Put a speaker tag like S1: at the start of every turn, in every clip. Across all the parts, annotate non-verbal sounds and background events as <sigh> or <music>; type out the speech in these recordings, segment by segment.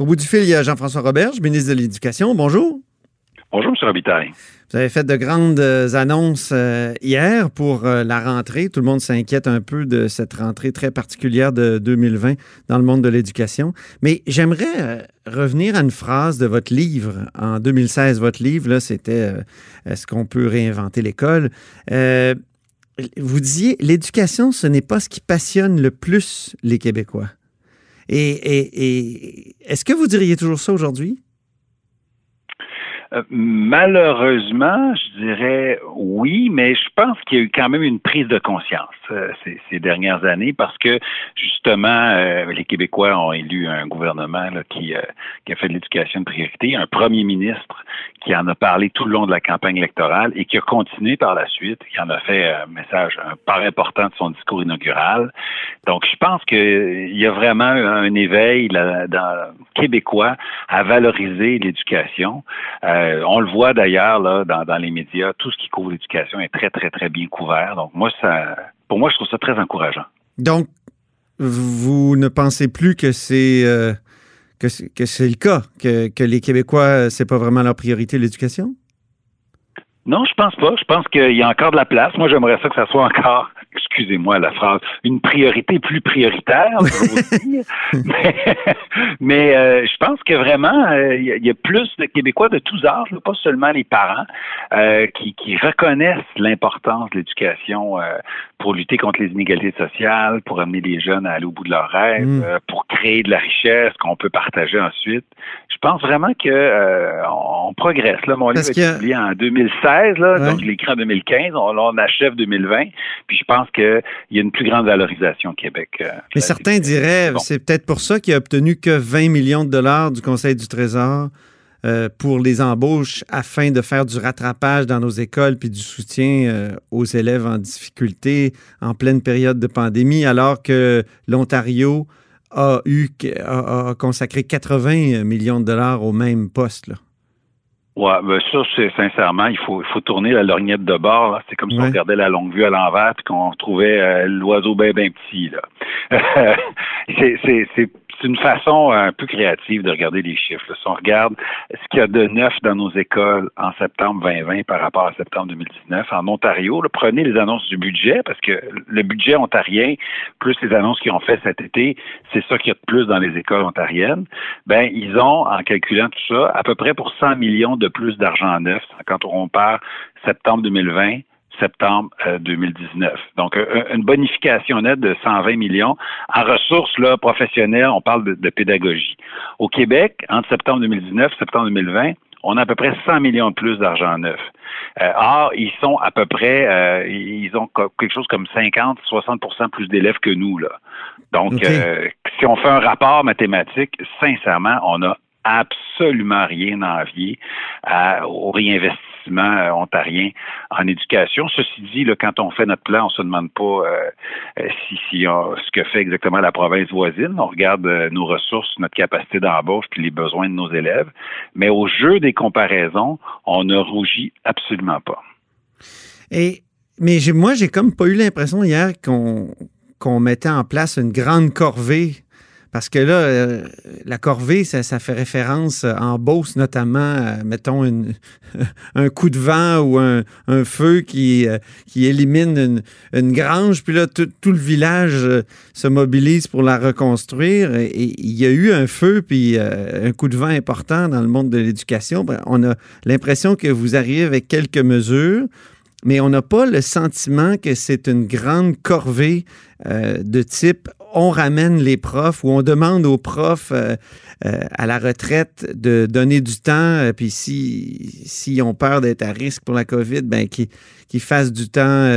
S1: Au bout du fil, il y a Jean-François Roberge, ministre de l'Éducation. Bonjour.
S2: Bonjour, M. Robitaille.
S1: Vous avez fait de grandes euh, annonces euh, hier pour euh, la rentrée. Tout le monde s'inquiète un peu de cette rentrée très particulière de 2020 dans le monde de l'éducation. Mais j'aimerais revenir à une phrase de votre livre. En 2016, votre livre, là, c'était Est-ce qu'on peut réinventer l'école? vous disiez, l'éducation, ce n'est pas ce qui passionne le plus les Québécois. Et est-ce que vous diriez toujours ça aujourd'hui?
S2: Euh, malheureusement, je dirais oui, mais je pense qu'il y a eu quand même une prise de conscience euh, ces, dernières années parce que justement, euh, les Québécois ont élu un gouvernement qui, a fait de l'éducation une priorité, un premier ministre qui en a parlé tout le long de la campagne électorale et qui a continué par la suite, qui en a fait un message, un part important de son discours inaugural. Donc, je pense qu'il y a vraiment un éveil là, dans, québécois à valoriser l'éducation. On le voit d'ailleurs là dans, dans, les médias, tout ce qui couvre l'éducation est très, très, très bien couvert. Donc, moi, ça, pour moi, je trouve ça très encourageant.
S1: Donc, vous ne pensez plus que c'est euh, que c'est le cas, que, que les Québécois, c'est pas vraiment leur priorité l'éducation?
S2: Non, je pense pas. Je pense qu'il y a encore de la place. Moi, j'aimerais ça que ça soit encore excusez-moi la phrase, une priorité plus prioritaire, <laughs> mais, euh, je pense que vraiment, euh, il y, a plus de Québécois de tous âges, pas seulement les parents, euh, qui, reconnaissent l'importance de l'éducation pour lutter contre les inégalités sociales, pour amener les jeunes à aller au bout de leurs rêves, mm. pour créer de la richesse qu'on peut partager ensuite. Je pense vraiment que on progresse. Là, mon livre est publié en 2016, là, donc je l'ai écrit en 2015, on, on achève 2020, puis je pense qu'il y a une plus grande valorisation au Québec. Euh,
S1: Mais certains diraient, c'est peut-être pour ça qu'il a obtenu que 20 millions de dollars du Conseil du Trésor euh, pour les embauches afin de faire du rattrapage dans nos écoles puis du soutien euh, aux élèves en difficulté en pleine période de pandémie, alors que l'Ontario a eu a, consacré 80 millions de dollars au même poste. Là.
S2: Ouais, ben ça, c'est sincèrement, il faut, il faut tourner la lorgnette de bord. C'est comme si on regardait la longue vue à l'envers et qu'on trouvait euh, l'oiseau bien bien petit. Là. <laughs> c'est c'est une façon un peu créative de regarder les chiffres. Si on regarde ce qu'il y a de neuf dans nos écoles en septembre 2020 par rapport à septembre 2019 en Ontario, prenez les annonces du budget parce que le budget ontarien plus les annonces qu'ils ont fait cet été, c'est ça qu'il y a de plus dans les écoles ontariennes. Ben ils ont en calculant tout ça à peu près pour 100 millions de plus d'argent neuf quand on compare septembre 2020 septembre 2019. Euh, Donc, euh, une bonification nette de 120 millions. En ressources là, professionnelles, on parle de, pédagogie. Au Québec, entre septembre 2019 et septembre 2020, on a à peu près 100 millions de plus d'argent neuf. Euh, or, ils sont à peu près, ils ont quelque chose comme 50, 60% plus d'élèves que nous. Là. Donc, si on fait un rapport mathématique, sincèrement, on a absolument rien à envier au réinvestissement euh, ontarien en éducation. Ceci dit, quand on fait notre plan, on se demande pas euh, euh, si, ce que fait exactement la province voisine. On regarde nos ressources, notre capacité d'embauche, puis les besoins de nos élèves. Mais au jeu des comparaisons, on ne rougit absolument pas.
S1: Et mais moi, j'ai comme pas eu l'impression hier qu'on mettait en place une grande corvée parce que là, euh, la corvée, ça, fait référence euh, en Beauce notamment, mettons, <laughs> un coup de vent ou un, feu qui, euh, qui élimine une, grange. Puis là, tout le village se mobilise pour la reconstruire. Et il y a eu un feu, puis un coup de vent important dans le monde de l'éducation. Ben, on a l'impression que vous arrivez avec quelques mesures mais on n'a pas le sentiment que c'est une grande corvée de type on ramène les profs ou on demande aux profs euh, euh, à la retraite de donner du temps, euh, puis si s'ils ont peur d'être à risque pour la COVID, ben qu'ils fassent du temps,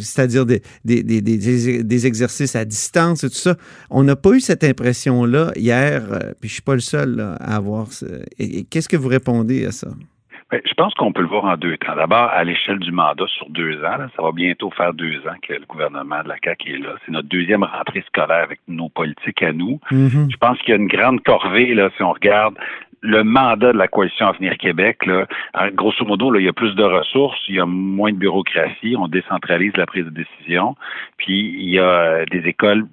S1: c'est-à-dire des, des, des, des, exercices à distance et tout ça. On n'a pas eu cette impression-là hier, puis je suis pas le seul à avoir. Qu'est-ce que vous répondez à ça?
S2: Ben, je pense qu'on peut le voir en deux temps. D'abord, à l'échelle du mandat sur deux ans, ça va bientôt faire deux ans que le gouvernement de la CAQ est là. C'est notre deuxième rentrée scolaire avec nos politiques à nous. Mm-hmm. Je pense qu'il y a une grande corvée, là, si on regarde le mandat de la coalition Avenir Québec, là, grosso modo, là, il y a plus de ressources, il y a moins de bureaucratie, on décentralise la prise de décision, puis il y a des écoles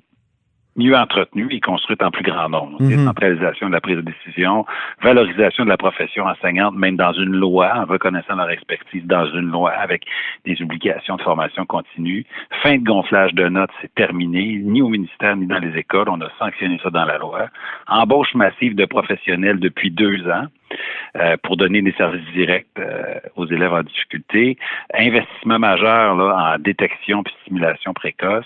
S2: mieux entretenue et construite en plus grand nombre. Mhm. Décentralisation de la prise de décision, valorisation de la profession enseignante, même dans une loi, en reconnaissant leur expertise dans une loi avec des obligations de formation continue. Fin de gonflage de notes, c'est terminé, ni au ministère ni dans les écoles. On a sanctionné ça dans la loi. Embauche massive de professionnels depuis deux ans. Euh, pour donner des services directs euh, aux élèves en difficulté. Investissement majeur là, en détection et stimulation précoce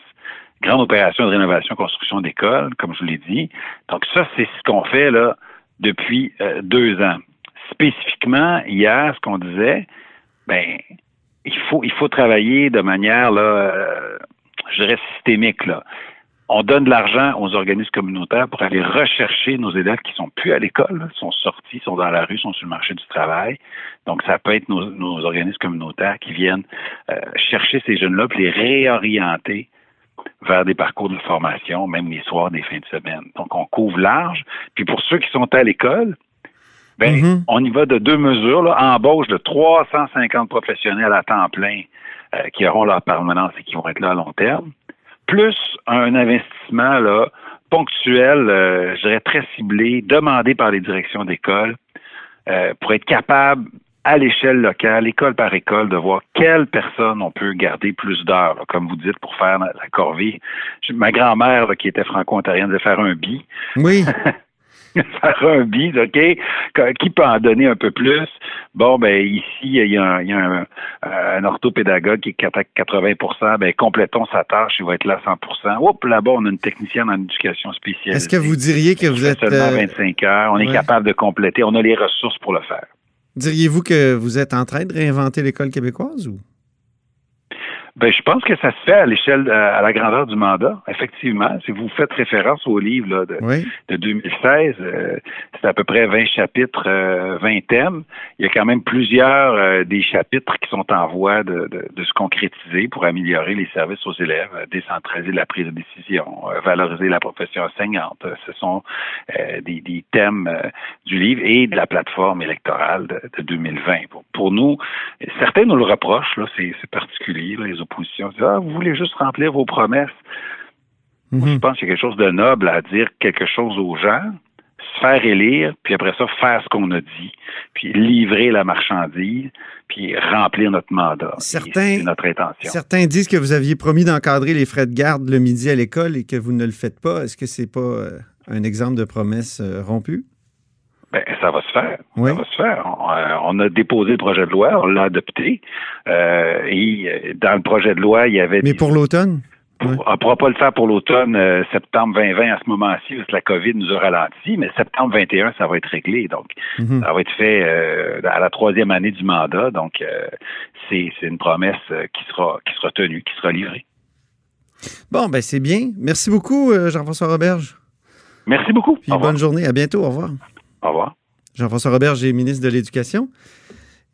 S2: grande opération de rénovation, construction d'écoles, comme je vous l'ai dit. Donc ça, c'est ce qu'on fait là depuis euh, deux ans. Spécifiquement, hier, ce qu'on disait, ben, il faut, il faut travailler de manière là, euh, je dirais systémique là. On donne de l'argent aux organismes communautaires pour aller rechercher nos élèves qui sont plus à l'école, sont sortis, sont dans la rue, sont sur le marché du travail. Donc, ça peut être nos, organismes communautaires qui viennent euh, chercher ces jeunes-là puis les réorienter vers des parcours de formation, même les soirs des fins de semaine. Donc, on couvre large. Puis pour ceux qui sont à l'école, ben, mm-hmm. on y va de deux mesures. Là. Embauche de 350 professionnels à temps plein euh, qui auront leur permanence et qui vont être là à long terme, plus un investissement là, ponctuel, euh, je dirais très ciblé, demandé par les directions d'école euh, pour être capable à l'échelle locale, école par école, de voir quelles personnes on peut garder plus d'heures, comme vous dites, pour faire la corvée. Ma grand-mère, qui était franco-ontarienne, de faire un bi.
S1: Oui. <laughs>
S2: faire un bi, OK? Qui peut en donner un peu plus? Bon, ben ici, il y a, un, un, orthopédagogue qui est à 80% ben complétons sa tâche, il va être là à 100% Oups, là-bas, on a une technicienne en éducation spéciale.
S1: Est-ce que vous diriez que vous êtes...
S2: Seulement 25 euh, heures, on est capable de compléter, on a les ressources pour le faire.
S1: Diriez-vous que vous êtes en train de réinventer l'école québécoise ou?
S2: Ben, je pense que ça se fait à l'échelle, euh, à la grandeur du mandat, effectivement. Si vous faites référence au livre de, de 2016, euh, c'est à peu près 20 chapitres, 20 euh, thèmes. Il y a quand même plusieurs des chapitres qui sont en voie de, de, se concrétiser pour améliorer les services aux élèves, décentraliser la prise de décision, valoriser la profession enseignante. Ce sont des, des, thèmes du livre et de la plateforme électorale de, 2020. Pour, pour, nous, certains nous le reprochent, là, c'est particulier, les opposition. Ah, vous voulez juste remplir vos promesses. Mhm. Je pense qu'il y a quelque chose de noble à dire quelque chose aux gens, se faire élire, puis après ça, faire ce qu'on a dit, puis livrer la marchandise, puis remplir notre mandat.
S1: Certains,
S2: notre intention.
S1: Certains disent que vous aviez promis d'encadrer les frais de garde le midi à l'école et que vous ne le faites pas. Est-ce que c'est pas euh, un exemple de promesse euh, rompue?
S2: Ben, ça va se faire. Ça va se faire. Euh, on, a déposé le projet de loi, on l'a adopté. Euh, et euh, dans le projet de loi, il y avait.
S1: Mais pour l'automne?
S2: On ne pourra pas le faire pour l'automne, septembre 2020 à ce moment-ci, parce que la COVID nous a ralenti, mais septembre 21, ça va être réglé. Donc, mhm. ça va être fait à la troisième année du mandat. Donc, c'est une promesse qui sera qui sera tenue, qui sera livrée.
S1: Bon, ben c'est bien. Merci beaucoup, Jean-François Roberge.
S2: Merci beaucoup.
S1: bonne journée. À bientôt. Au revoir.
S2: Au revoir.
S1: Jean-François Robert, j'ai ministre de l'Éducation.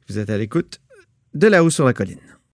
S1: Vous êtes à l'écoute de là-haut sur la colline.